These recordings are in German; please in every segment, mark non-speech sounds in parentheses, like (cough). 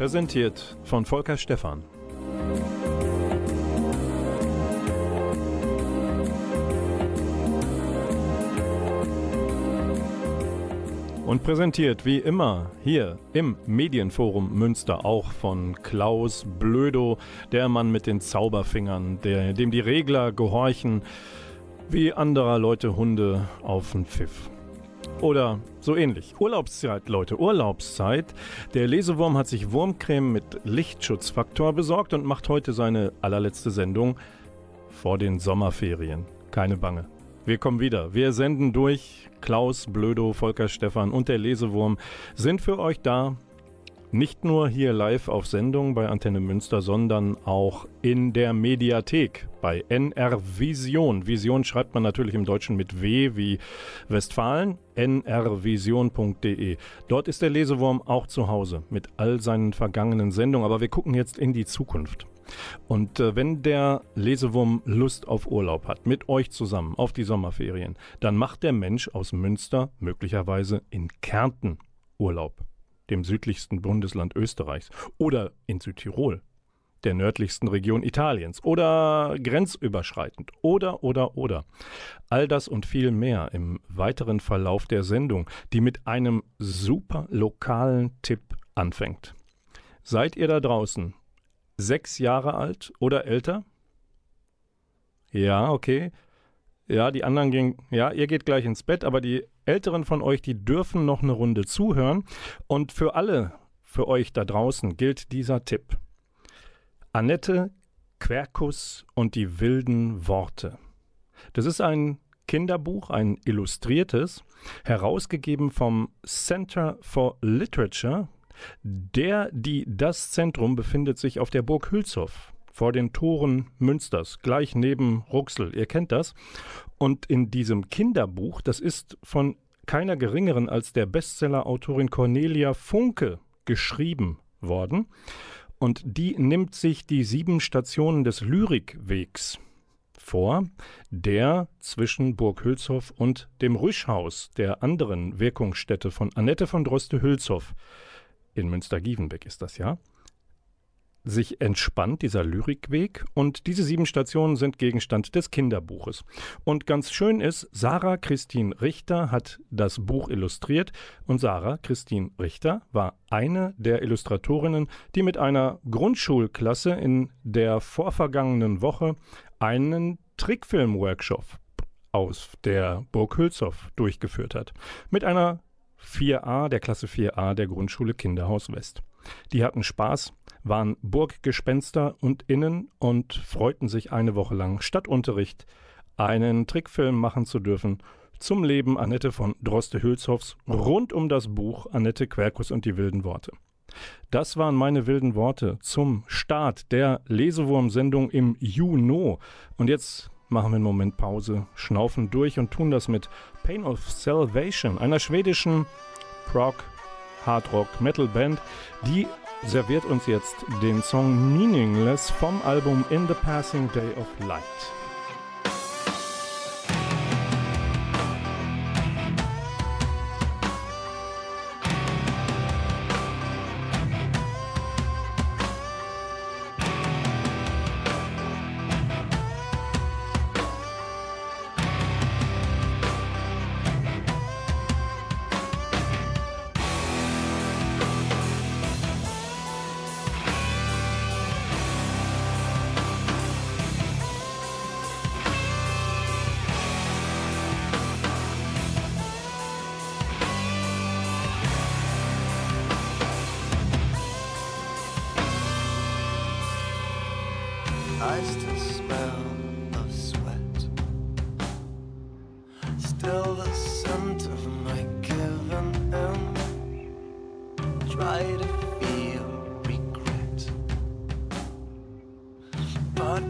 Präsentiert von Volker Stephan. Und präsentiert wie immer hier im Medienforum Münster auch von Klaus Blödo, der Mann mit den Zauberfingern, der, dem die Regler gehorchen wie anderer Leute Hunde auf den Pfiff. Oder so ähnlich. Urlaubszeit, Leute, Urlaubszeit. Der Lesewurm hat sich Wurmcreme mit Lichtschutzfaktor besorgt und macht heute seine allerletzte Sendung vor den Sommerferien. Keine Bange. Wir kommen wieder. Wir senden durch. Klaus, Blödo, Volker Stephan und der Lesewurm sind für euch da. Nicht nur hier live auf Sendung bei Antenne Münster, sondern auch in der Mediathek bei NR Vision. Vision schreibt man natürlich im Deutschen mit W wie Westfalen, nrvision.de. Dort ist der Lesewurm auch zu Hause mit all seinen vergangenen Sendungen, aber wir gucken jetzt in die Zukunft. Und äh, wenn der Lesewurm Lust auf Urlaub hat, mit euch zusammen auf die Sommerferien, dann macht der Mensch aus Münster möglicherweise in Kärnten Urlaub, dem südlichsten Bundesland Österreichs, oder in Südtirol, der nördlichsten Region Italiens, oder grenzüberschreitend, oder, oder, oder. All das und viel mehr im weiteren Verlauf der Sendung, die mit einem super lokalen Tipp anfängt. Seid ihr da draußen sechs Jahre alt oder älter? Ja, okay. Ja, die anderen gehen, ja, ihr geht gleich ins Bett, aber die Älteren von euch, die dürfen noch eine Runde zuhören. Und für alle, für euch da draußen gilt dieser Tipp. Annette Quercus und die wilden Worte. Das ist ein Kinderbuch, ein illustriertes, herausgegeben vom Center for Literature der, die, das Zentrum befindet sich auf der Burg Hülshoff vor den Toren Münsters, gleich neben Ruxel. Ihr kennt das. Und in diesem Kinderbuch, das ist von keiner geringeren als der Bestsellerautorin Cornelia Funke geschrieben worden. Und die nimmt sich die sieben Stationen des Lyrikwegs vor, der zwischen Burg Hülshoff und dem Rüschhaus, der anderen Wirkungsstätte von Annette von Droste-Hülshoff, in Münster-Gievenbeck ist das ja, sich entspannt, dieser Lyrikweg. Und diese sieben Stationen sind Gegenstand des Kinderbuches. Und ganz schön ist, Sarah Christine Richter hat das Buch illustriert. Und Sarah Christine Richter war eine der Illustratorinnen, die mit einer Grundschulklasse in der vorvergangenen Woche einen Trickfilm-Workshop aus der Burg Hülshoff durchgeführt hat. Mit einer 4a, der Klasse 4a der Grundschule Kinderhaus West. Die hatten Spaß, waren Burggespenster und Innen und freuten sich eine Woche lang statt Unterricht einen Trickfilm machen zu dürfen zum Leben Annette von Droste-Hülshoffs rund um das Buch Annette Querkus und die wilden Worte. Das waren meine wilden Worte zum Start der Lesewurm-Sendung im Juno. Und jetzt machen wir einen Moment Pause, schnaufen durch und tun das mit Pain of Salvation, einer schwedischen Prog, Hard Rock, Metal Band, die serviert uns jetzt den Song Meaningless vom Album In the Passing Day of Light.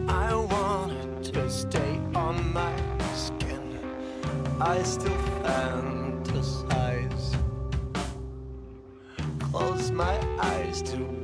I wanted to stay on my skin. I still fantasize. Close my eyes to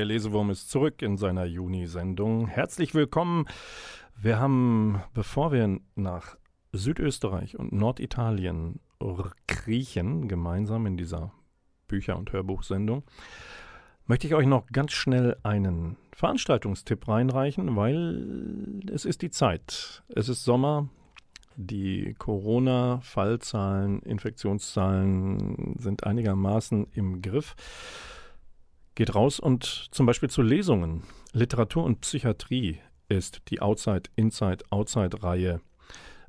Der Lesewurm ist zurück in seiner Juni-Sendung. Herzlich willkommen. Wir haben, bevor wir nach Südösterreich und Norditalien kriechen, gemeinsam in dieser Bücher- und Hörbuchsendung, möchte ich euch noch ganz schnell einen Veranstaltungstipp reinreichen, weil es ist die Zeit. Es ist Sommer. Die Corona-Fallzahlen, Infektionszahlen sind einigermaßen im Griff. Geht raus und zum Beispiel zu Lesungen. Literatur und Psychiatrie ist die Outside, Inside, Outside-Reihe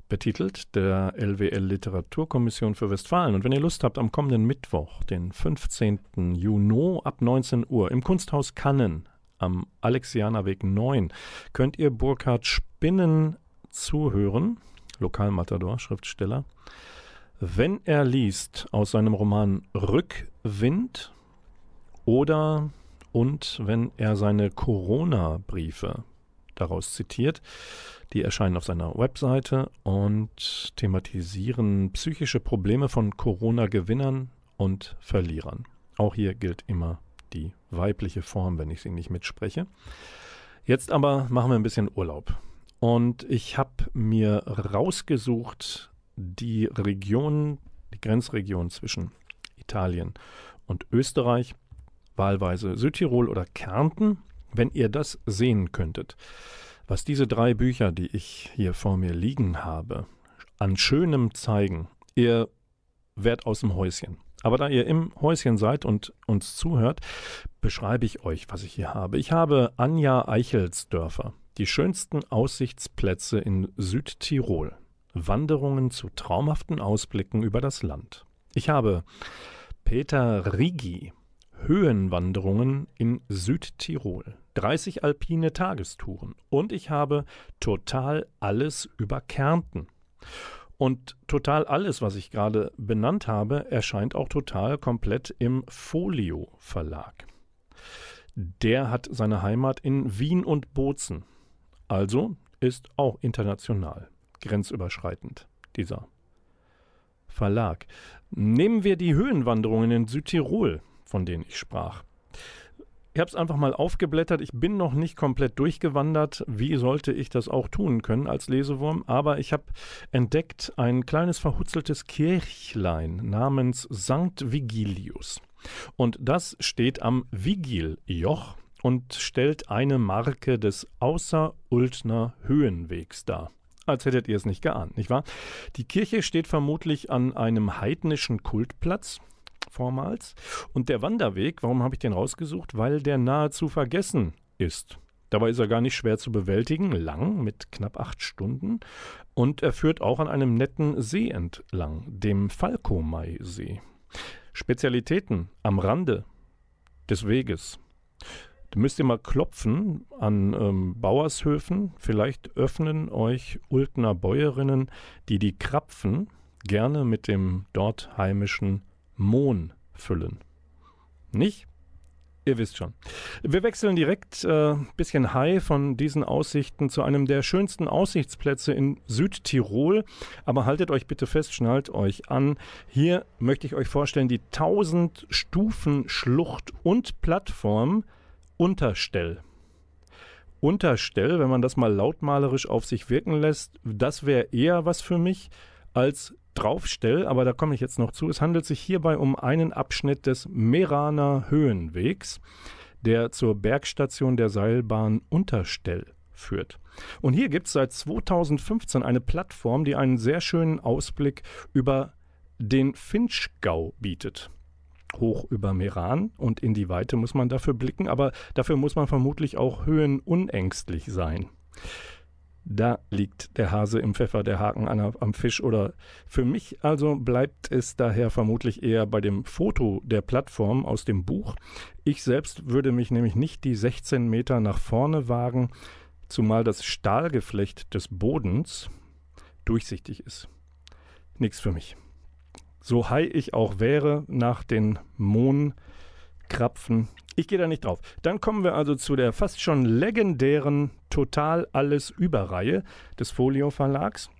betitelt der LWL Literaturkommission für Westfalen. Und wenn ihr Lust habt, am kommenden Mittwoch, den 15. Juni ab 19 Uhr im Kunsthaus Kannen am Alexianerweg 9, könnt ihr Burkhard Spinnen zuhören, Lokalmatador, Schriftsteller, wenn er liest aus seinem Roman Rückwind oder und wenn er seine Corona-Briefe daraus zitiert. Die erscheinen auf seiner Webseite und thematisieren psychische Probleme von Corona-Gewinnern und Verlierern. Auch hier gilt immer die weibliche Form, wenn ich sie nicht mitspreche. Jetzt aber machen wir ein bisschen Urlaub. Und ich habe mir rausgesucht die Region, die Grenzregion zwischen Italien und Österreich, wahlweise Südtirol oder Kärnten, wenn ihr das sehen könntet. Was diese drei Bücher, die ich hier vor mir liegen habe, an Schönem zeigen, ihr werdet aus dem Häuschen. Aber da ihr im Häuschen seid und uns zuhört, beschreibe ich euch, was ich hier habe. Ich habe Anja Eichelsdörfer, die schönsten Aussichtsplätze in Südtirol. Wanderungen zu traumhaften Ausblicken über das Land. Ich habe Peter Rigi, Höhenwanderungen in Südtirol. 30 alpine Tagestouren. Und ich habe total alles über Kärnten. Und total alles, was ich gerade benannt habe, erscheint auch total komplett im Folio Verlag. Der hat seine Heimat in Wien und Bozen. Also ist auch international, grenzüberschreitend, dieser Verlag. Nehmen wir die Höhenwanderungen in Südtirol, von denen ich sprach. Ich habe es einfach mal aufgeblättert. Ich bin noch nicht komplett durchgewandert. Wie sollte ich das auch tun können als Lesewurm? Aber ich habe entdeckt ein kleines verhutzeltes Kirchlein namens St. Vigilius. Und das steht am Vigiljoch und stellt eine Marke des Außerultner Höhenwegs dar. Als hättet ihr es nicht geahnt, nicht wahr? Die Kirche steht vermutlich an einem heidnischen Kultplatz vormals. Und der Wanderweg, warum habe ich den rausgesucht? Weil der nahezu vergessen ist. Dabei ist er gar nicht schwer zu bewältigen, lang, mit knapp acht Stunden. Und er führt auch an einem netten See entlang, dem Falkomai-See. Spezialitäten am Rande des Weges. Da müsst ihr mal klopfen an ähm, Bauershöfen. Vielleicht öffnen euch Ultner Bäuerinnen, die die Krapfen gerne mit dem dort heimischen Mohn füllen. Nicht? Ihr wisst schon. Wir wechseln direkt äh, bisschen high von diesen Aussichten zu einem der schönsten Aussichtsplätze in Südtirol. Aber haltet euch bitte fest, schnallt euch an. Hier möchte ich euch vorstellen die 1000 Stufen Schlucht und Plattform Unterstell. Unterstell, wenn man das mal lautmalerisch auf sich wirken lässt, das wäre eher was für mich als Draufstell, aber da komme ich jetzt noch zu. Es handelt sich hierbei um einen Abschnitt des Meraner Höhenwegs, der zur Bergstation der Seilbahn Unterstell führt. Und hier gibt es seit 2015 eine Plattform, die einen sehr schönen Ausblick über den Finchgau bietet. Hoch über Meran und in die Weite muss man dafür blicken, aber dafür muss man vermutlich auch höhenunängstlich sein. Da liegt der Hase im Pfeffer, der Haken am Fisch. Oder für mich also bleibt es daher vermutlich eher bei dem Foto der Plattform aus dem Buch. Ich selbst würde mich nämlich nicht die 16 Meter nach vorne wagen, zumal das Stahlgeflecht des Bodens durchsichtig ist. Nichts für mich. So high ich auch wäre nach den Mohnkrapfen, ich gehe da nicht drauf. Dann kommen wir also zu der fast schon legendären Total alles Überreihe des Folio Verlags.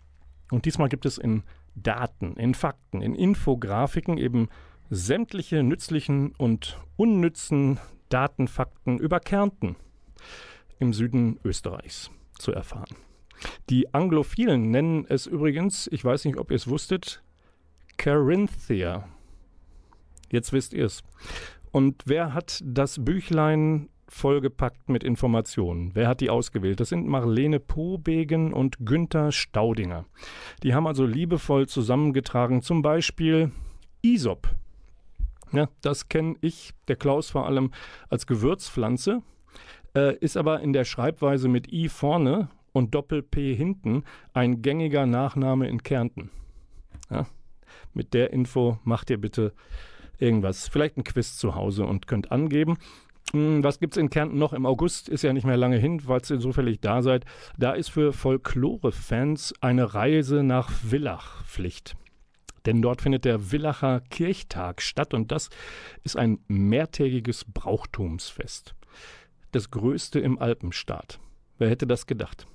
Und diesmal gibt es in Daten, in Fakten, in Infografiken eben sämtliche nützlichen und unnützen Datenfakten über Kärnten im Süden Österreichs zu erfahren. Die Anglophilen nennen es übrigens, ich weiß nicht, ob ihr es wusstet, Carinthia. Jetzt wisst ihr es. Und wer hat das Büchlein vollgepackt mit Informationen? Wer hat die ausgewählt? Das sind Marlene Pobegen und Günther Staudinger. Die haben also liebevoll zusammengetragen, zum Beispiel Isop. Ja, das kenne ich, der Klaus vor allem, als Gewürzpflanze, äh, ist aber in der Schreibweise mit I vorne und Doppel-P hinten ein gängiger Nachname in Kärnten. Ja, mit der Info macht ihr bitte irgendwas, vielleicht ein Quiz zu Hause und könnt angeben. Hm, was gibt es in Kärnten noch? Im August ist ja nicht mehr lange hin, falls ihr zufällig da seid. Da ist für Folklore-Fans eine Reise nach Villach Pflicht. Denn dort findet der Villacher Kirchtag statt und das ist ein mehrtägiges Brauchtumsfest. Das größte im Alpenstaat. Wer hätte das gedacht?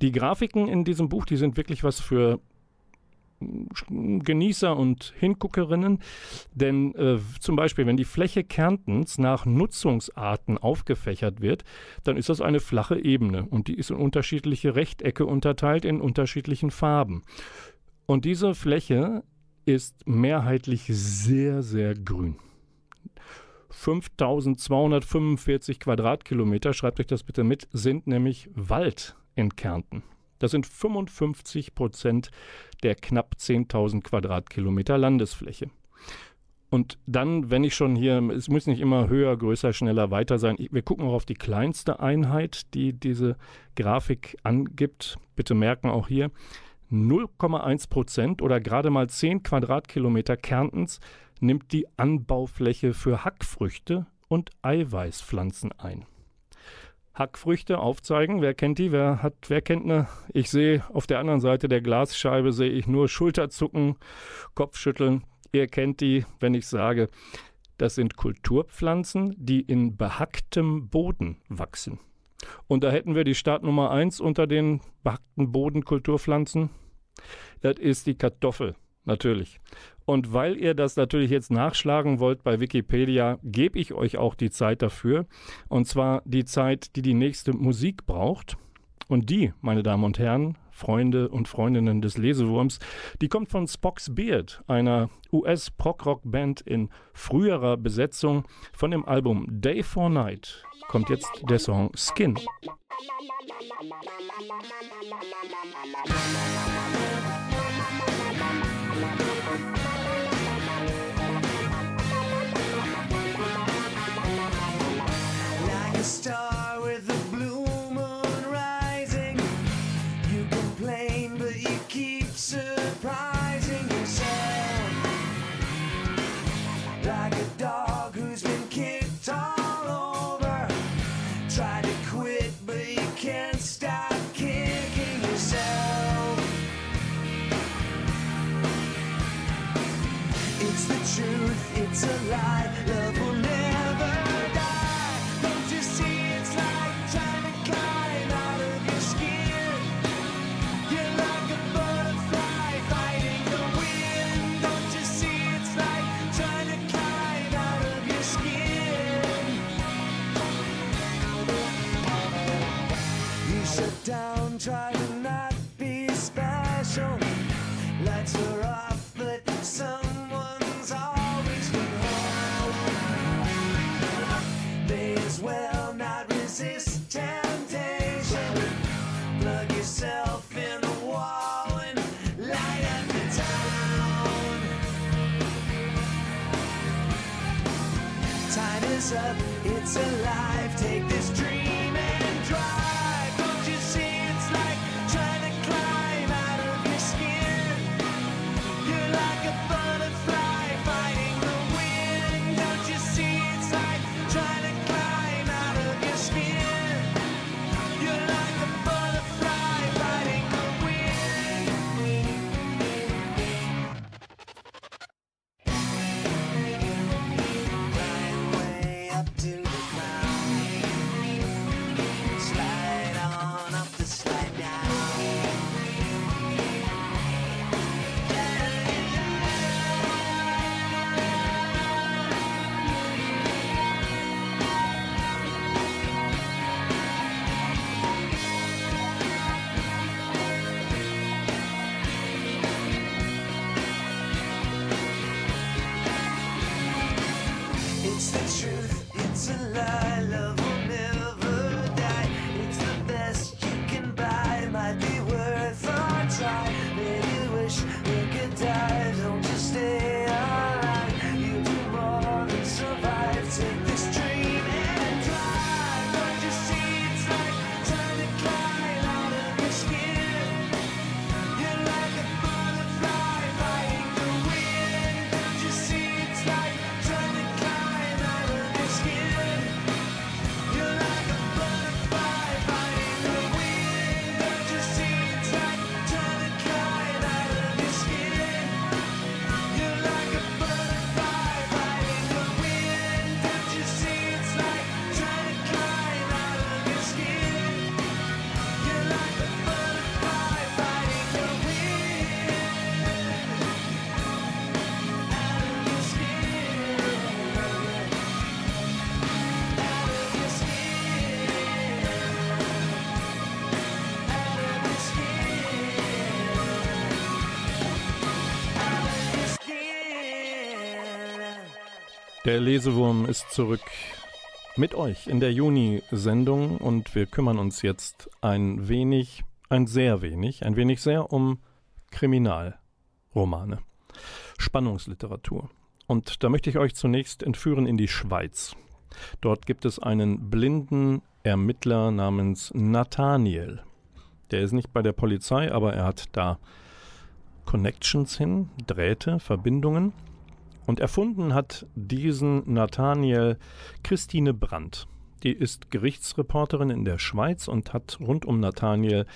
Die Grafiken in diesem Buch, die sind wirklich was für Genießer und Hinguckerinnen. Denn äh, zum Beispiel, wenn die Fläche Kärntens nach Nutzungsarten aufgefächert wird, dann ist das eine flache Ebene und die ist in unterschiedliche Rechtecke unterteilt in unterschiedlichen Farben. Und diese Fläche ist mehrheitlich sehr, sehr grün. 5245 Quadratkilometer, schreibt euch das bitte mit, sind nämlich Wald in Kärnten. Das sind 55 Prozent der knapp 10.000 Quadratkilometer Landesfläche. Und dann, wenn ich schon hier, es muss nicht immer höher, größer, schneller, weiter sein. Wir gucken auch auf die kleinste Einheit, die diese Grafik angibt. Bitte merken auch hier, 0,1 Prozent oder gerade mal 10 Quadratkilometer Kärntens nimmt die Anbaufläche für Hackfrüchte und Eiweißpflanzen ein. Hackfrüchte aufzeigen, wer kennt die, wer hat, wer kennt ne? Ich sehe auf der anderen Seite der Glasscheibe sehe ich nur Schulterzucken, Kopfschütteln. Ihr kennt die, wenn ich sage, das sind Kulturpflanzen, die in behacktem Boden wachsen. Und da hätten wir die Startnummer 1 unter den behackten Bodenkulturpflanzen. Das ist die Kartoffel, natürlich. Und weil ihr das natürlich jetzt nachschlagen wollt bei Wikipedia, gebe ich euch auch die Zeit dafür. Und zwar die Zeit, die die nächste Musik braucht. Und die, meine Damen und Herren, Freunde und Freundinnen des Lesewurms, die kommt von Spock's Beard, einer US-Prog-Rock-Band in früherer Besetzung. Von dem Album Day for Night kommt jetzt der Song Skin. Like try to not be special. Lights are off, but someone's always been home. May as well not resist temptation. Plug yourself in a wall and light up the town. Time is up, it's alive. Take this dream Der Lesewurm ist zurück. mit euch in der Juni-Sendung und wir kümmern uns jetzt ein wenig, ein sehr wenig, ein wenig sehr um Kriminalromane, Spannungsliteratur. Und da möchte ich euch zunächst entführen in die Schweiz. Dort gibt es einen blinden Ermittler namens Nathaniel. Der ist nicht bei der Polizei, aber er hat da Connections hin, Drähte, Verbindungen. Und erfunden hat diesen Nathaniel Christine Brandt. Die ist Gerichtsreporterin in der Schweiz und hat rund um Nathaniel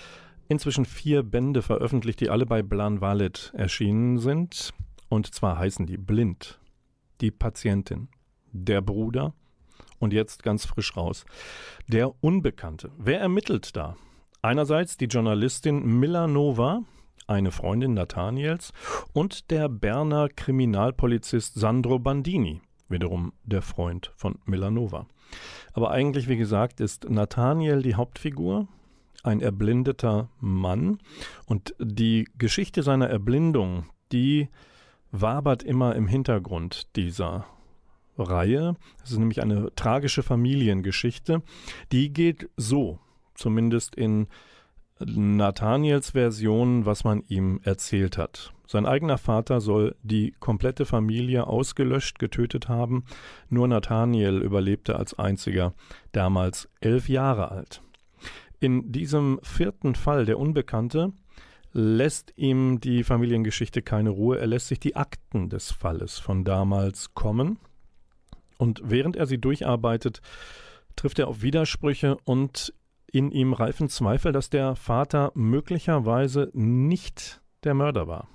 inzwischen vier Bände veröffentlicht, die alle bei Blan Valet erschienen sind. Und zwar heißen die Blind, die Patientin, der Bruder und jetzt ganz frisch raus, der Unbekannte. Wer ermittelt da? Einerseits die Journalistin Milla Nova, eine Freundin Nathaniels, und der Berner Kriminalpolizist Sandro Bandini, wiederum der Freund von Millanova. Aber eigentlich, wie gesagt, ist Nathaniel die Hauptfigur, ein erblindeter Mann, und die Geschichte seiner Erblindung, die wabert immer im Hintergrund dieser Reihe. Es ist nämlich eine tragische Familiengeschichte. Die geht so, zumindest in Nathaniels Version, was man ihm erzählt hat. Sein eigener Vater soll die komplette Familie ausgelöscht, getötet haben. Nur Nathaniel überlebte als einziger, damals elf Jahre alt. In diesem vierten Fall, der Unbekannte, lässt ihm die Familiengeschichte keine Ruhe. Er lässt sich die Akten des Falles von damals kommen. Und während er sie durcharbeitet, trifft er auf Widersprüche und in ihm reifen Zweifel, dass der Vater möglicherweise nicht der Mörder war.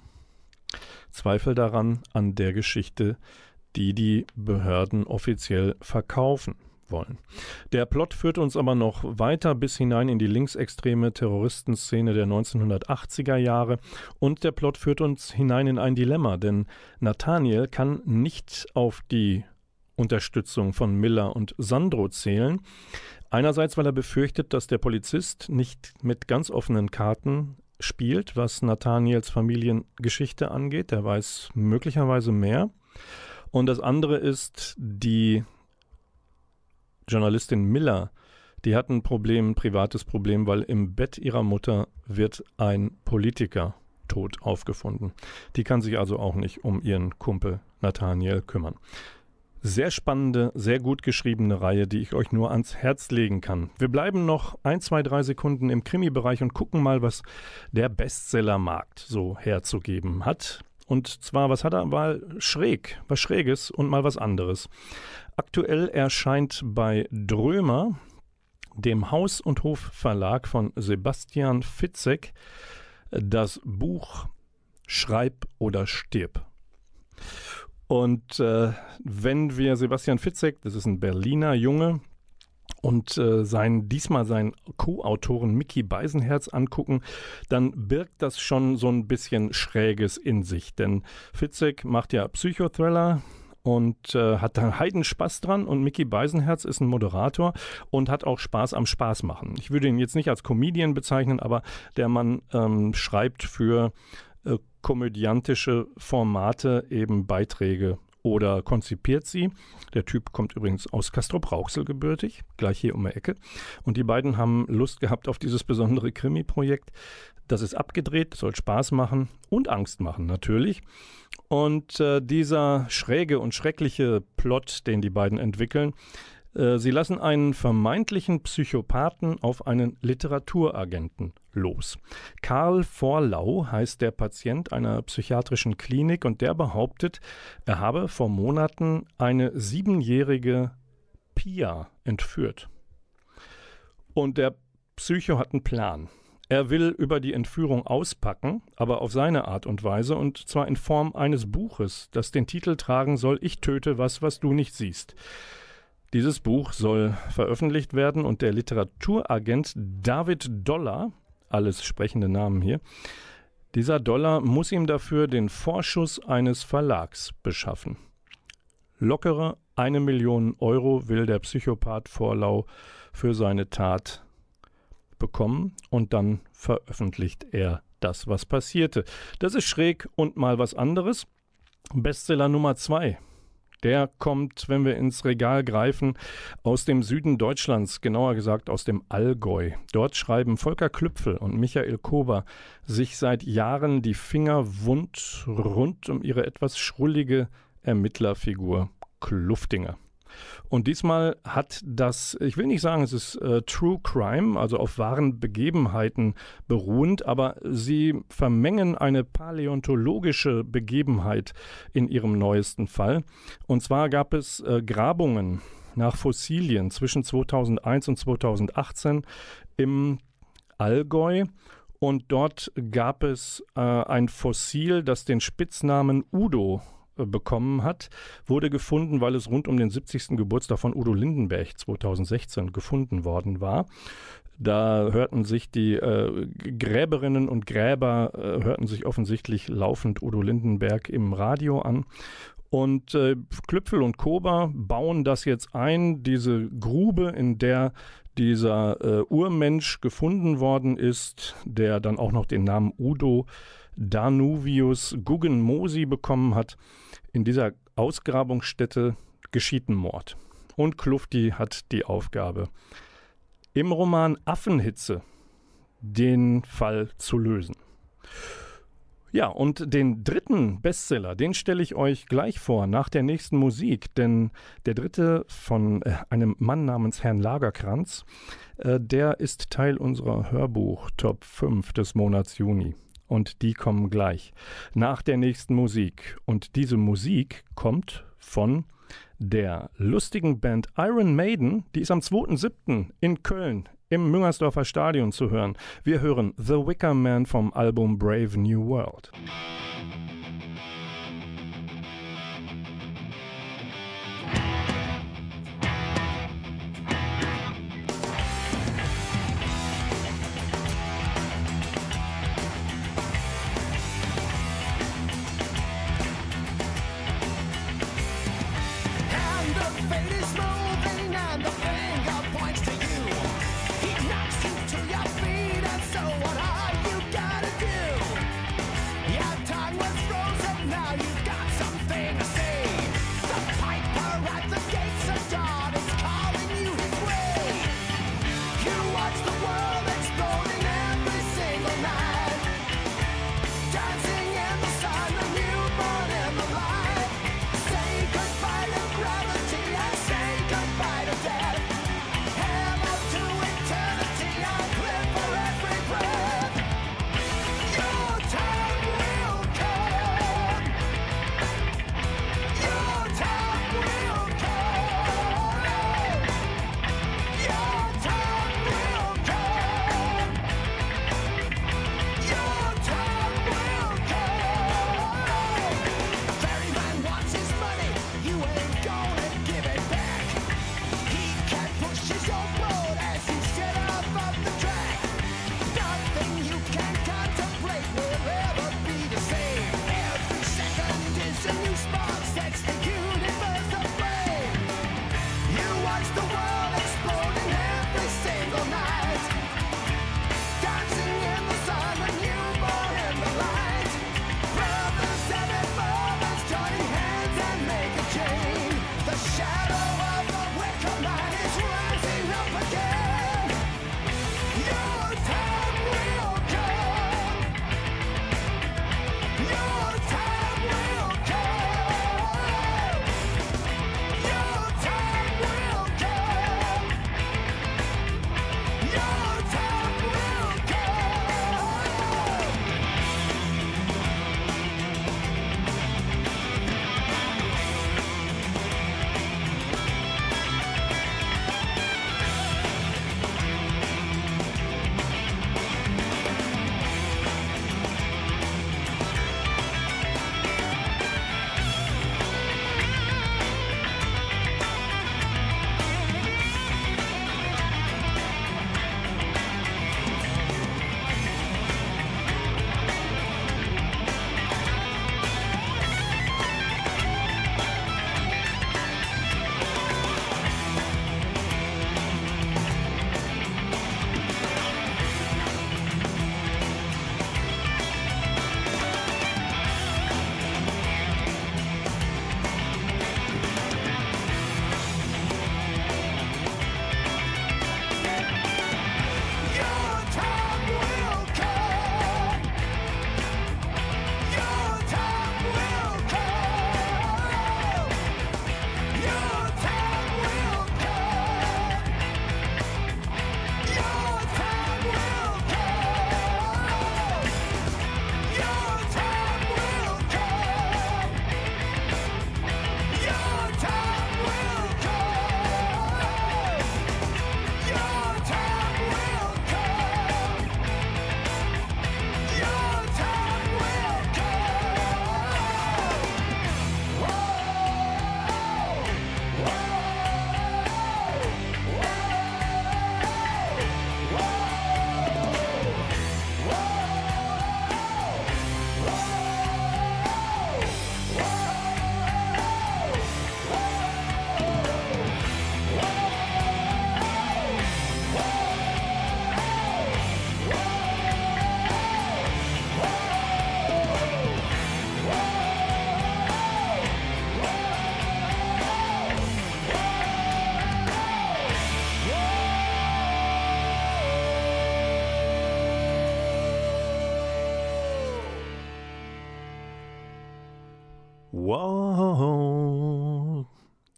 Zweifel daran an der Geschichte, die die Behörden offiziell verkaufen wollen. Der Plot führt uns aber noch weiter bis hinein in die linksextreme Terroristenszene der 1980er Jahre und der Plot führt uns hinein in ein Dilemma, denn Nathaniel kann nicht auf die Unterstützung von Miller und Sandro zählen. Einerseits, weil er befürchtet, dass der Polizist nicht mit ganz offenen Karten spielt, was Nathaniels Familiengeschichte angeht. Der weiß möglicherweise mehr. Und das andere ist die Journalistin Miller. Die hat ein Problem, ein privates Problem, weil im Bett ihrer Mutter wird ein Politiker tot aufgefunden. Die kann sich also auch nicht um ihren Kumpel Nathaniel kümmern. Sehr spannende, sehr gut geschriebene Reihe, die ich euch nur ans Herz legen kann. Wir bleiben noch ein, zwei, drei Sekunden im Krimi-Bereich und gucken mal, was der Bestsellermarkt so herzugeben hat. Und zwar, was hat er? Mal schräg, was Schräges und mal was anderes. Aktuell erscheint bei Drömer, dem Haus- und Hofverlag von Sebastian Fitzek, das Buch Schreib oder stirb. Und äh, wenn wir Sebastian Fitzek, das ist ein Berliner Junge, und äh, sein, diesmal seinen Co-Autoren Mickey Beisenherz angucken, dann birgt das schon so ein bisschen Schräges in sich. Denn Fitzek macht ja Psychothriller, und äh, hat da Heidenspaß dran und Mickey Beisenherz ist ein Moderator und hat auch Spaß am Spaß machen. Ich würde ihn jetzt nicht als Comedian bezeichnen, aber der Mann ähm, schreibt für komödiantische Formate eben Beiträge oder konzipiert sie. Der Typ kommt übrigens aus Castrop-Rauxel gebürtig, gleich hier um die Ecke. Und die beiden haben Lust gehabt auf dieses besondere Krimi-Projekt. Das ist abgedreht, soll Spaß machen und Angst machen natürlich. Und äh, dieser schräge und schreckliche Plot, den die beiden entwickeln, äh, sie lassen einen vermeintlichen Psychopathen auf einen Literaturagenten los. Karl Vorlau heißt der Patient einer psychiatrischen Klinik und der behauptet, er habe vor Monaten eine siebenjährige Pia entführt. Und der Psycho hat einen Plan. Er will über die Entführung auspacken, aber auf seine Art und Weise, und zwar in Form eines Buches, das den Titel tragen soll Ich töte was, was du nicht siehst. Dieses Buch soll veröffentlicht werden und der Literaturagent David Dollar, alles sprechende Namen hier, dieser Dollar muss ihm dafür den Vorschuss eines Verlags beschaffen. Lockere eine Million Euro will der Psychopath Vorlau für seine Tat bekommen und dann veröffentlicht er das, was passierte. Das ist schräg und mal was anderes. Bestseller Nummer zwei Der kommt, wenn wir ins Regal greifen, aus dem Süden Deutschlands, genauer gesagt aus dem Allgäu. Dort schreiben Volker Klüpfel und Michael Kober sich seit Jahren die Finger wund rund um ihre etwas schrullige Ermittlerfigur Kluftinger. Und diesmal hat das, ich will nicht sagen, es ist äh, True Crime, also auf wahren Begebenheiten beruhend, aber sie vermengen eine paläontologische Begebenheit in ihrem neuesten Fall. Und zwar gab es äh, Grabungen nach Fossilien zwischen 2001 und 2018 im Allgäu. Und dort gab es äh, ein Fossil, das den Spitznamen Udo bekommen hat, wurde gefunden, weil es rund um den 70. Geburtstag von Udo Lindenberg 2016 gefunden worden war. Da hörten sich die äh, Gräberinnen und Gräber, äh, hörten sich offensichtlich laufend Udo Lindenberg im Radio an. Und äh, Klüpfel und Kober bauen das jetzt ein, diese Grube, in der dieser äh, Urmensch gefunden worden ist, der dann auch noch den Namen Udo Danuvius Guggenmosi bekommen hat. In dieser Ausgrabungsstätte geschieht ein Mord. Und Klufti hat die Aufgabe, im Roman Affenhitze den Fall zu lösen. Ja, und den dritten Bestseller, den stelle ich euch gleich vor, nach der nächsten Musik. Denn der dritte von äh, einem Mann namens Herrn Lagerkranz, äh, der ist Teil unserer Hörbuch Top 5 des Monats Juni. Und die kommen gleich nach der nächsten Musik. Und diese Musik kommt von der lustigen Band Iron Maiden, die ist am 2.7. in Köln im Müngersdorfer Stadion zu hören. Wir hören The Wicker Man vom Album Brave New World. And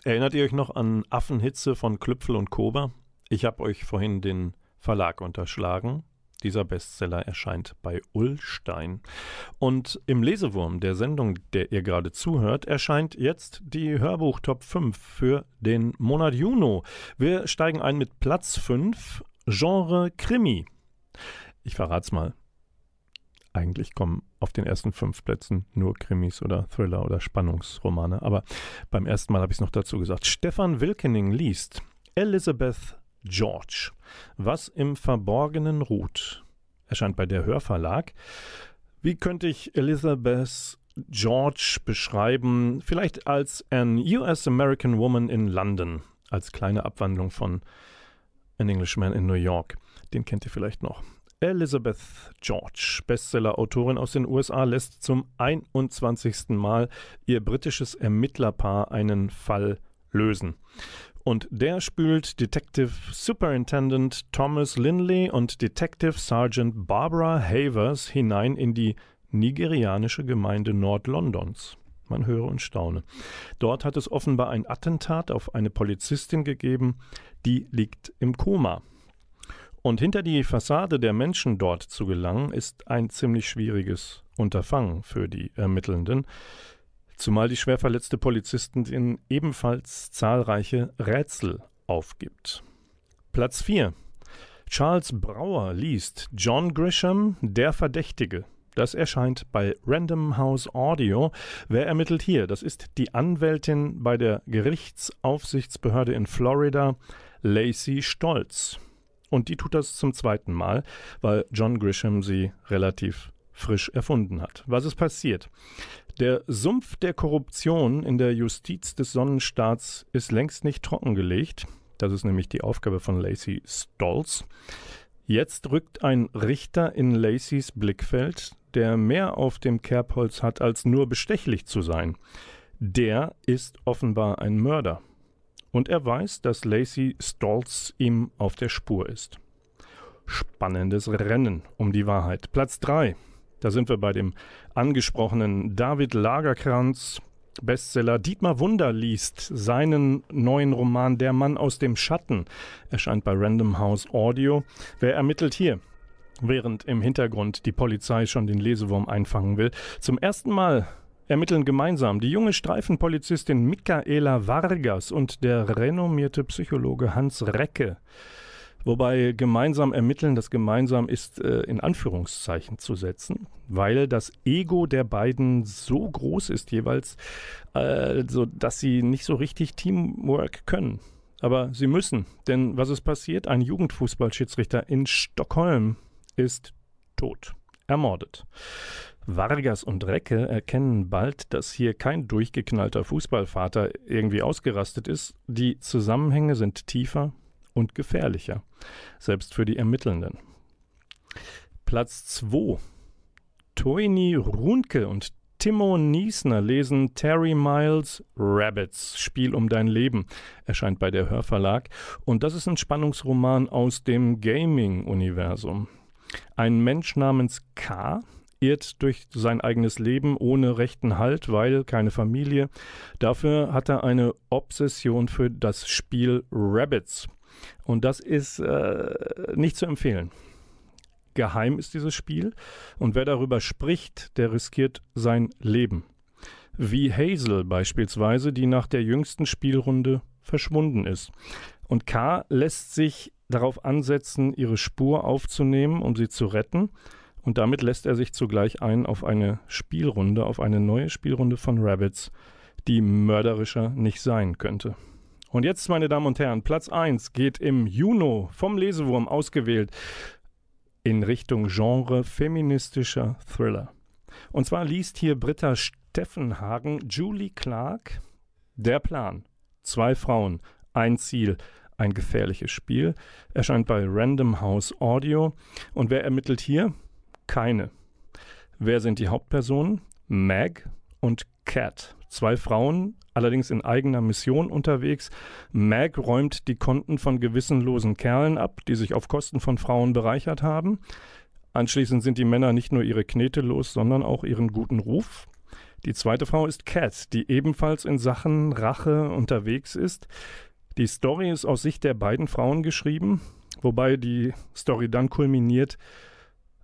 Erinnert ihr euch noch an Affenhitze von Klüpfel und Kober? Ich habe euch vorhin den Verlag unterschlagen. Dieser Bestseller erscheint bei Ullstein. Und im Lesewurm der Sendung, der ihr gerade zuhört, erscheint jetzt die Hörbuch Top 5 für den Monat Juni. Wir steigen ein mit Platz 5, Genre Krimi. Ich verrat's mal. Eigentlich kommen auf den ersten fünf Plätzen nur Krimis oder Thriller oder Spannungsromane. Aber beim ersten Mal habe ich es noch dazu gesagt. Stefan Wilkening liest Elizabeth George. Was im Verborgenen ruht. Erscheint bei der Hörverlag. Wie könnte ich Elizabeth George beschreiben? Vielleicht als an US-American Woman in London. Als kleine Abwandlung von An Englishman in New York. Den kennt ihr vielleicht noch. Elizabeth George, Bestseller-Autorin aus den USA, lässt zum 21. Mal ihr britisches Ermittlerpaar einen Fall lösen. Und der spült Detective Superintendent Thomas Linley und Detective Sergeant Barbara Havers hinein in die nigerianische Gemeinde Nordlondons. Man höre und staune. Dort hat es offenbar ein Attentat auf eine Polizistin gegeben, die liegt im Koma. Und hinter die Fassade der Menschen dort zu gelangen, ist ein ziemlich schwieriges Unterfangen für die Ermittelnden, zumal die schwer verletzte Polizistin ebenfalls zahlreiche Rätsel aufgibt. Platz 4. Charles Brauer liest John Grisham, Der Verdächtige. Das erscheint bei Random House Audio. Wer ermittelt hier? Das ist die Anwältin bei der Gerichtsaufsichtsbehörde in Florida, Lacey Stolz. Und die tut das zum zweiten Mal, weil John Grisham sie relativ frisch erfunden hat. Was ist passiert? Der Sumpf der Korruption in der Justiz des Sonnenstaats ist längst nicht trockengelegt. Das ist nämlich die Aufgabe von Lacey Stolz. Jetzt rückt ein Richter in Lacys Blickfeld, der mehr auf dem Kerbholz hat, als nur bestechlich zu sein. Der ist offenbar ein Mörder und er weiß, dass Lacey Stolz ihm auf der Spur ist. Spannendes Rennen um die Wahrheit. Platz 3. Da sind wir bei dem angesprochenen David Lagerkranz, Bestseller. Dietmar Wunder liest seinen neuen Roman Der Mann aus dem Schatten. Erscheint bei Random House Audio. Wer ermittelt hier? Während im Hintergrund die Polizei schon den Lesewurm einfangen will. Zum ersten Mal ermitteln gemeinsam die junge Streifenpolizistin Michaela Vargas und der renommierte Psychologe Hans Recke. Wobei gemeinsam ermitteln, das gemeinsam ist äh, in Anführungszeichen zu setzen, weil das Ego der beiden so groß ist jeweils, äh, dass sie nicht so richtig Teamwork können. Aber sie müssen, denn was ist passiert? Ein Jugendfußballschiedsrichter in Stockholm ist tot, ermordet. Vargas und Recke erkennen bald, dass hier kein durchgeknallter Fußballvater irgendwie ausgerastet ist. Die Zusammenhänge sind tiefer und gefährlicher, selbst für die Ermittelnden. Platz 2. Toini Runke und Timo Niesner lesen Terry Miles Rabbits, Spiel um dein Leben, erscheint bei der Hörverlag. Und das ist ein Spannungsroman aus dem Gaming-Universum. Ein Mensch namens K irrt durch sein eigenes Leben ohne rechten Halt, weil keine Familie. Dafür hat er eine Obsession für das Spiel Rabbits. Und das ist äh, nicht zu empfehlen. Geheim ist dieses Spiel und wer darüber spricht, der riskiert sein Leben. Wie Hazel beispielsweise, die nach der jüngsten Spielrunde verschwunden ist. Und K lässt sich darauf ansetzen, ihre Spur aufzunehmen, um sie zu retten. Und damit lässt er sich zugleich ein auf eine Spielrunde, auf eine neue Spielrunde von Rabbits, die mörderischer nicht sein könnte. Und jetzt, meine Damen und Herren, Platz 1 geht im Juno vom Lesewurm ausgewählt in Richtung Genre feministischer Thriller. Und zwar liest hier Britta Steffenhagen Julie Clark Der Plan. Zwei Frauen, ein Ziel, ein gefährliches Spiel. Erscheint bei Random House Audio. Und wer ermittelt hier? Keine. Wer sind die Hauptpersonen? Mag und Cat. Zwei Frauen, allerdings in eigener Mission unterwegs. Mag räumt die Konten von gewissenlosen Kerlen ab, die sich auf Kosten von Frauen bereichert haben. Anschließend sind die Männer nicht nur ihre Knete los, sondern auch ihren guten Ruf. Die zweite Frau ist Cat, die ebenfalls in Sachen Rache unterwegs ist. Die Story ist aus Sicht der beiden Frauen geschrieben, wobei die Story dann kulminiert,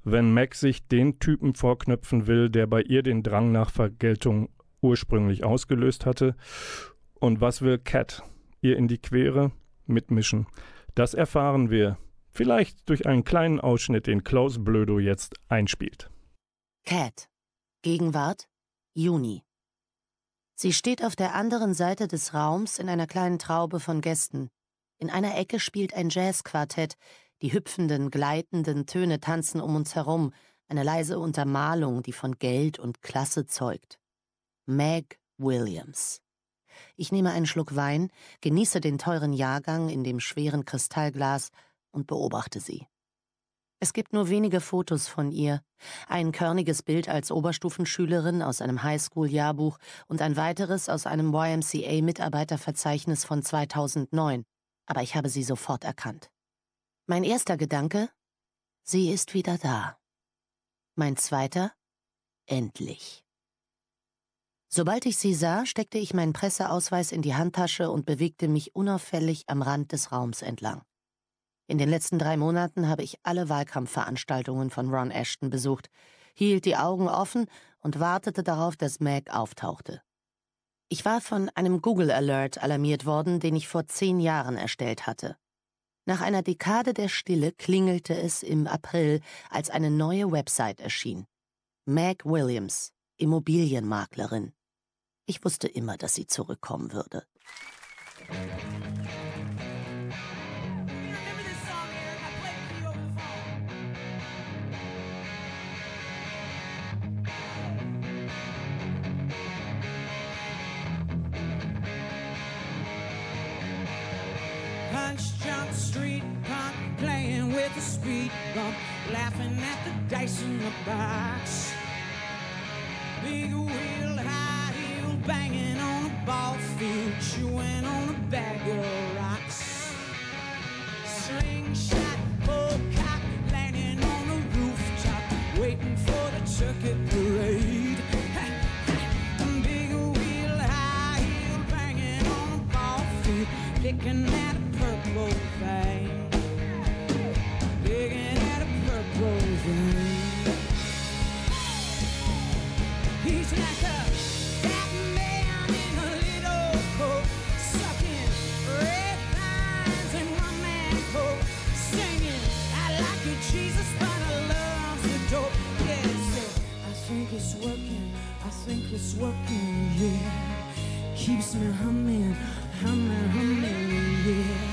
wenn Mac sich den Typen vorknöpfen will, der bei ihr den Drang nach Vergeltung ursprünglich ausgelöst hatte. Und was will Cat? Ihr in die Quere mitmischen. Das erfahren wir vielleicht durch einen kleinen Ausschnitt, den Klaus Blödo jetzt einspielt. Cat. Gegenwart. Juni. Sie steht auf der anderen Seite des Raums in einer kleinen Traube von Gästen. In einer Ecke spielt ein Jazzquartett, die hüpfenden, gleitenden Töne tanzen um uns herum, eine leise Untermalung, die von Geld und Klasse zeugt. Meg Williams. Ich nehme einen Schluck Wein, genieße den teuren Jahrgang in dem schweren Kristallglas und beobachte sie. Es gibt nur wenige Fotos von ihr. Ein körniges Bild als Oberstufenschülerin aus einem Highschool-Jahrbuch und ein weiteres aus einem YMCA-Mitarbeiterverzeichnis von 2009. Aber ich habe sie sofort erkannt. Mein erster Gedanke? Sie ist wieder da. Mein zweiter? Endlich. Sobald ich sie sah, steckte ich meinen Presseausweis in die Handtasche und bewegte mich unauffällig am Rand des Raums entlang. In den letzten drei Monaten habe ich alle Wahlkampfveranstaltungen von Ron Ashton besucht, hielt die Augen offen und wartete darauf, dass Meg auftauchte. Ich war von einem Google Alert alarmiert worden, den ich vor zehn Jahren erstellt hatte. Nach einer Dekade der Stille klingelte es im April, als eine neue Website erschien. Meg Williams, Immobilienmaklerin. Ich wusste immer, dass sie zurückkommen würde. Jump Street punk playing with a speed bump, laughing at the dice in the box. Big wheel, high heel, banging on a ball field, chewing on a bag of rocks. Slingshot, full cock, landing on a rooftop, waiting for the turkey (laughs) parade. Big wheel, high heel, banging on a ball field, picking at it's working, I think it's working, yeah. Keeps me humming, humming, humming, yeah.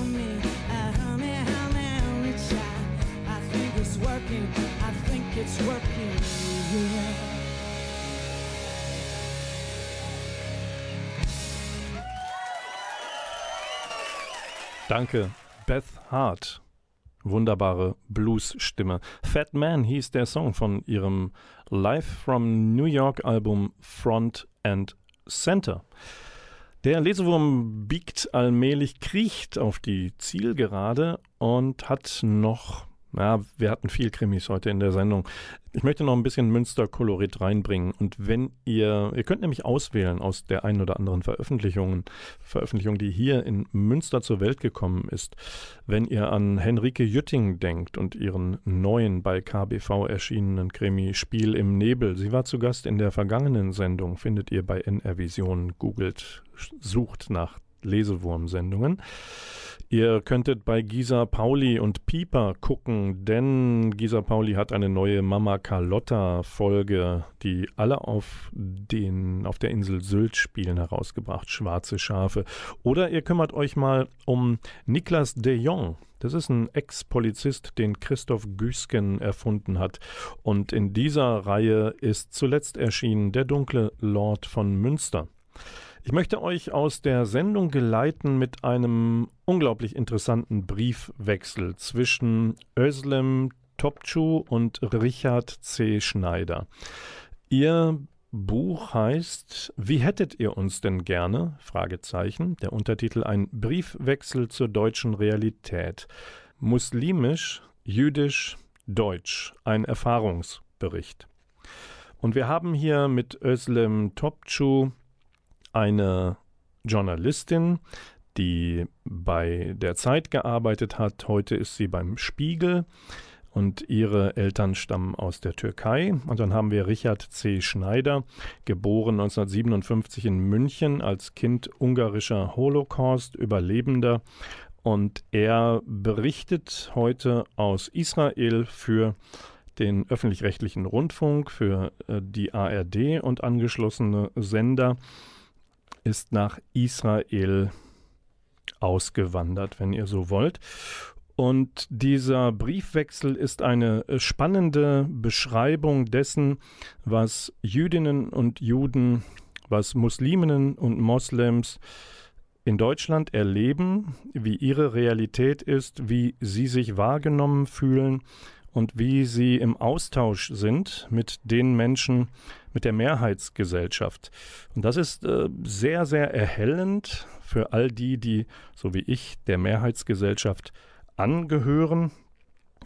It's working. Yeah. Danke, Beth Hart. Wunderbare Blues-Stimme. Fat Man hieß der Song von ihrem Live from New York Album Front and Center. Der Lesewurm biegt allmählich, kriecht auf die Zielgerade und hat noch, ja, wir hatten viel Krimis heute in der Sendung. Ich möchte noch ein bisschen Münster-Kolorit reinbringen. Und wenn ihr, ihr könnt nämlich auswählen aus der einen oder anderen Veröffentlichungen, Veröffentlichung, die hier in Münster zur Welt gekommen ist. Wenn ihr an Henrike Jütting denkt und ihren neuen bei KBV erschienenen Krimi Spiel im Nebel. Sie war zu Gast in der vergangenen Sendung, findet ihr bei NR Vision, googelt, sucht nach Lesewurm-Sendungen. Ihr könntet bei Gisa Pauli und Pieper gucken, denn Gisa Pauli hat eine neue Mama Carlotta Folge, die alle auf den auf der Insel Sylt spielen, herausgebracht. Schwarze Schafe. Oder ihr kümmert euch mal um Niklas de Jong. Das ist ein Ex-Polizist, den Christoph Güsken erfunden hat. Und in dieser Reihe ist zuletzt erschienen Der dunkle Lord von Münster. Ich möchte euch aus der Sendung geleiten mit einem unglaublich interessanten Briefwechsel zwischen Özlem Topçu und Richard C. Schneider. Ihr Buch heißt Wie hättet ihr uns denn gerne? Fragezeichen. Der Untertitel ein Briefwechsel zur deutschen Realität. Muslimisch, jüdisch, deutsch. Ein Erfahrungsbericht. Und wir haben hier mit Özlem Topçu eine Journalistin, die bei der Zeit gearbeitet hat. Heute ist sie beim Spiegel und ihre Eltern stammen aus der Türkei. Und dann haben wir Richard C. Schneider, geboren 1957 in München als Kind ungarischer Holocaust-Überlebender. Und er berichtet heute aus Israel für den öffentlich-rechtlichen Rundfunk, für äh, die ARD und angeschlossene Sender ist nach Israel ausgewandert, wenn ihr so wollt. Und dieser Briefwechsel ist eine äh, spannende Beschreibung dessen, was Jüdinnen und Juden, was Musliminnen und Moslems in Deutschland erleben, wie ihre Realität ist, wie sie sich wahrgenommen fühlen und wie sie im Austausch sind mit den Menschen, mit der Mehrheitsgesellschaft. Und das ist äh, sehr, sehr erhellend für all die, die, so wie ich, der Mehrheitsgesellschaft angehören.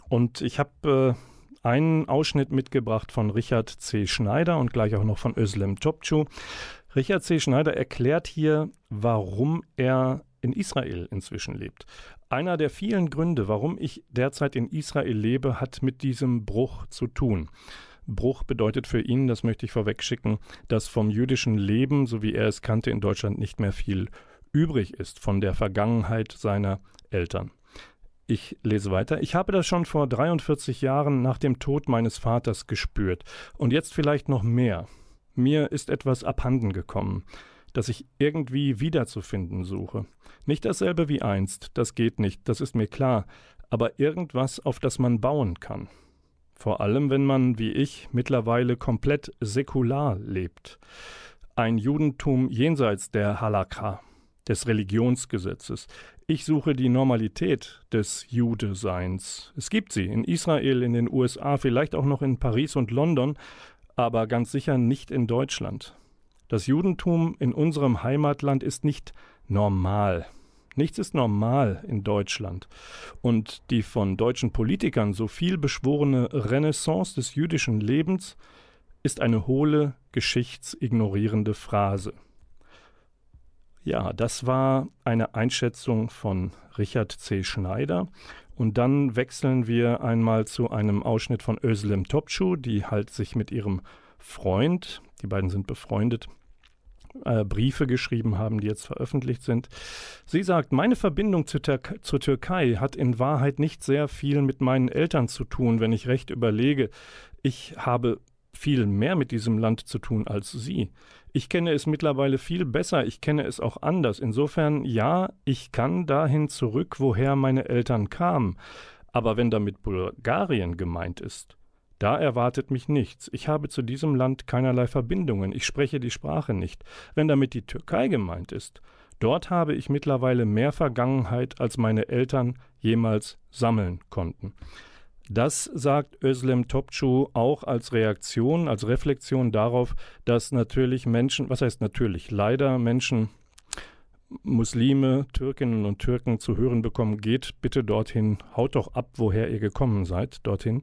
Und ich habe äh, einen Ausschnitt mitgebracht von Richard C. Schneider und gleich auch noch von Özlem Topçu. Richard C. Schneider erklärt hier, warum er in Israel inzwischen lebt. Einer der vielen Gründe, warum ich derzeit in Israel lebe, hat mit diesem Bruch zu tun. Bruch bedeutet für ihn, das möchte ich vorwegschicken, dass vom jüdischen Leben, so wie er es kannte, in Deutschland nicht mehr viel übrig ist von der Vergangenheit seiner Eltern. Ich lese weiter. Ich habe das schon vor 43 Jahren nach dem Tod meines Vaters gespürt und jetzt vielleicht noch mehr. Mir ist etwas abhanden gekommen, das ich irgendwie wiederzufinden suche. Nicht dasselbe wie einst, das geht nicht, das ist mir klar, aber irgendwas, auf das man bauen kann. Vor allem, wenn man, wie ich, mittlerweile komplett säkular lebt. Ein Judentum jenseits der Halakha, des Religionsgesetzes. Ich suche die Normalität des Judeseins. Es gibt sie in Israel, in den USA, vielleicht auch noch in Paris und London, aber ganz sicher nicht in Deutschland. Das Judentum in unserem Heimatland ist nicht normal. Nichts ist normal in Deutschland. Und die von deutschen Politikern so viel beschworene Renaissance des jüdischen Lebens ist eine hohle, geschichtsignorierende Phrase. Ja, das war eine Einschätzung von Richard C. Schneider. Und dann wechseln wir einmal zu einem Ausschnitt von Özlem Topçu, die halt sich mit ihrem Freund, die beiden sind befreundet, äh, Briefe geschrieben haben, die jetzt veröffentlicht sind. Sie sagt, meine Verbindung zur, Tür zur Türkei hat in Wahrheit nicht sehr viel mit meinen Eltern zu tun, wenn ich recht überlege. Ich habe viel mehr mit diesem Land zu tun als Sie. Ich kenne es mittlerweile viel besser, ich kenne es auch anders. Insofern, ja, ich kann dahin zurück, woher meine Eltern kamen. Aber wenn damit Bulgarien gemeint ist, da erwartet mich nichts. Ich habe zu diesem Land keinerlei Verbindungen. Ich spreche die Sprache nicht. Wenn damit die Türkei gemeint ist, dort habe ich mittlerweile mehr Vergangenheit, als meine Eltern jemals sammeln konnten. Das sagt Özlem Topçu auch als Reaktion, als Reflexion darauf, dass natürlich Menschen, was heißt natürlich, leider Menschen, Muslime, Türkinnen und Türken zu hören bekommen, geht bitte dorthin, haut doch ab, woher ihr gekommen seid, dorthin.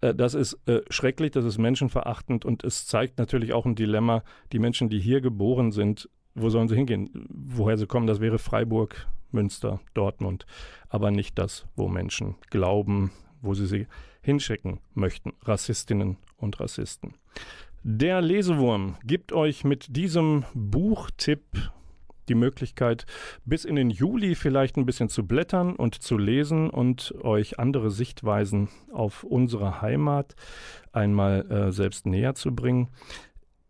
Äh, Das ist äh, schrecklich, das ist menschenverachtend und es zeigt natürlich auch ein Dilemma. Die Menschen, die hier geboren sind, wo sollen sie hingehen? Woher sie kommen, das wäre Freiburg, Münster, Dortmund, aber nicht das, wo Menschen glauben, wo sie sie hinschicken möchten, Rassistinnen und Rassisten. Der Lesewurm gibt euch mit diesem Buchtipp die Möglichkeit, bis in den Juli vielleicht ein bisschen zu blättern und zu lesen und euch andere Sichtweisen auf unsere Heimat einmal äh, selbst näher zu bringen.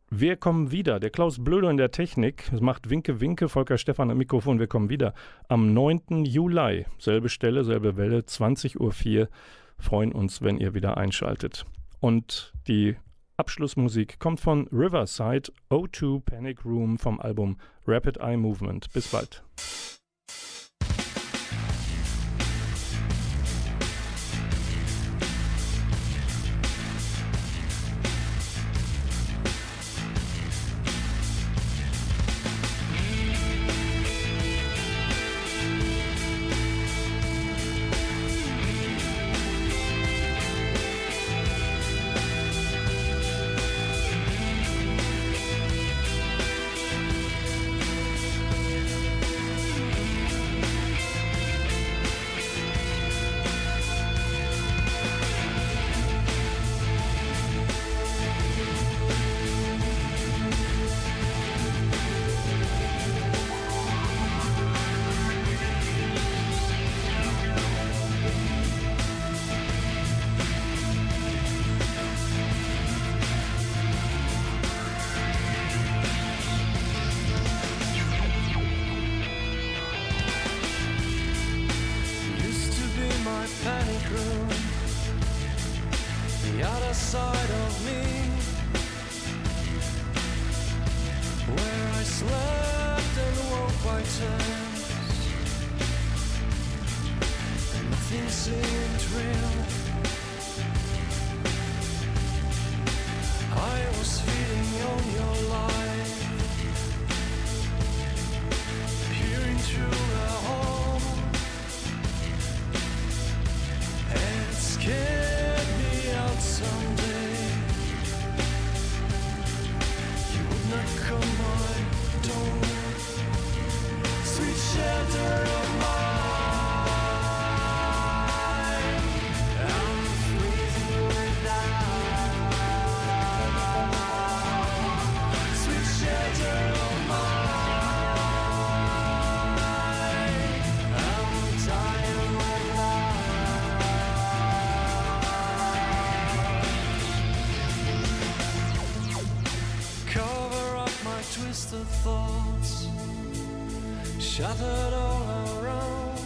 Wir kommen wieder. Der Klaus Blödo in der Technik. Macht Winke, Winke. Volker Stefan am Mikrofon. Wir kommen wieder am 9. Juli. Selbe Stelle, selbe Welle, 20.04 Uhr. Freuen uns, wenn ihr wieder einschaltet. Und die Abschlussmusik kommt von Riverside O2 Panic Room vom Album Rapid Eye Movement. Bis bald. Twisted thoughts, shattered all around.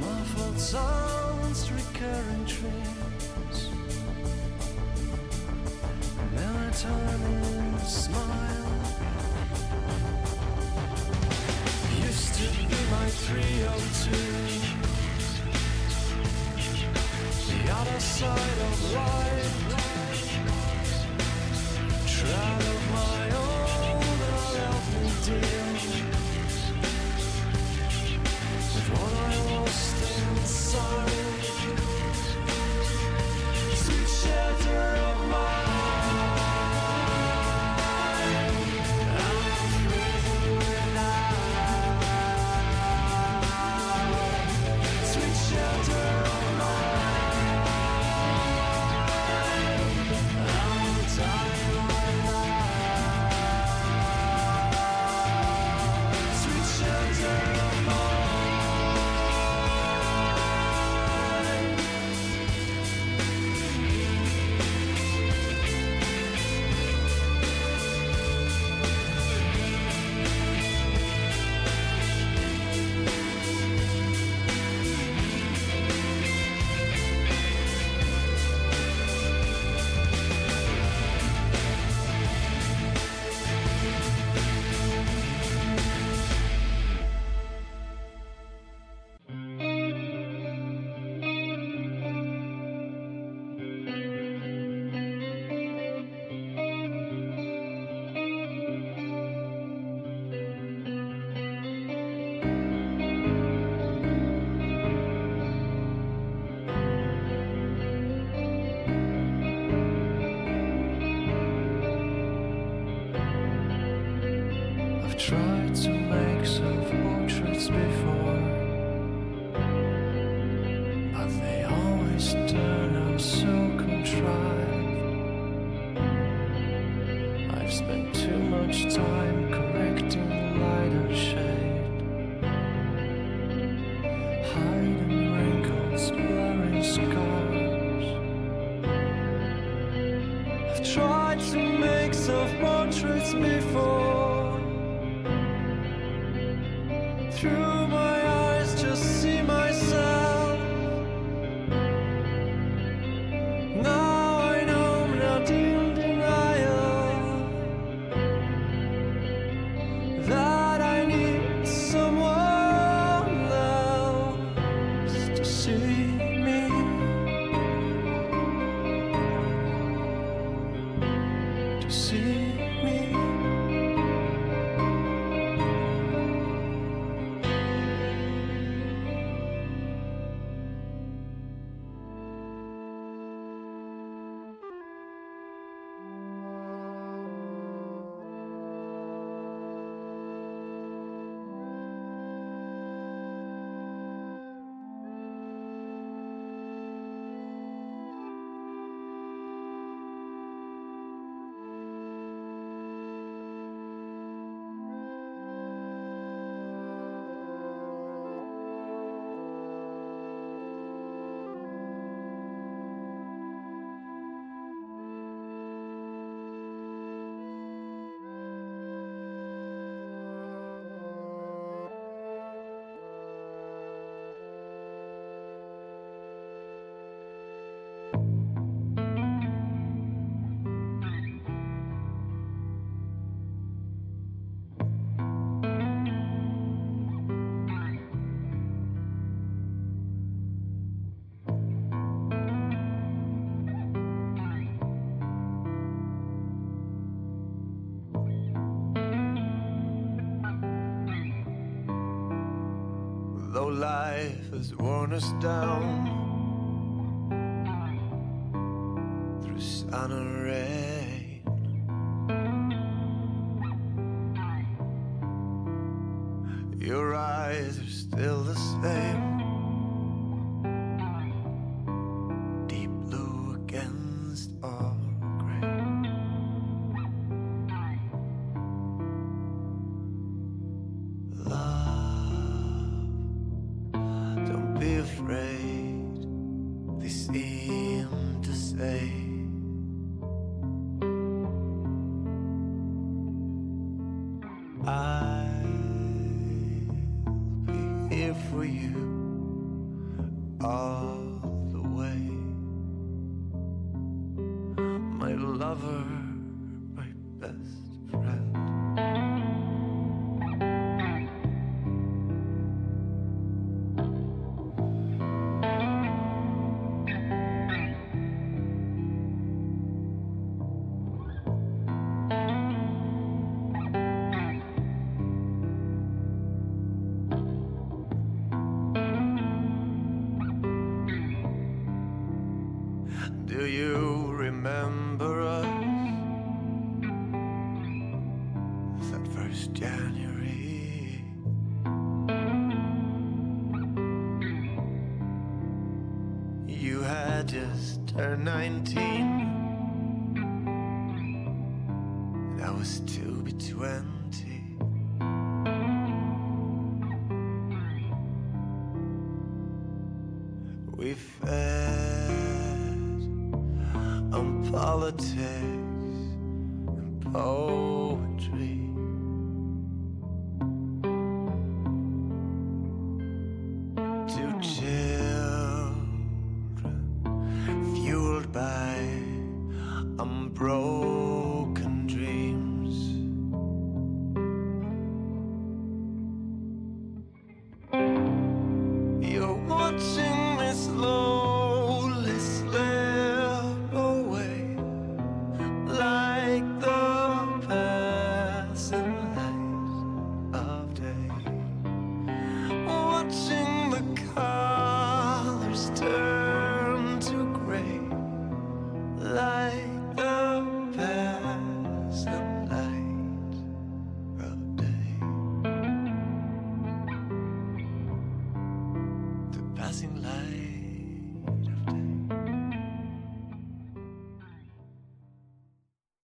Muffled sounds, recurring dreams, melatonin smile. Used to be my 302. The other side of life. Trout of my has worn us down through sun and rain,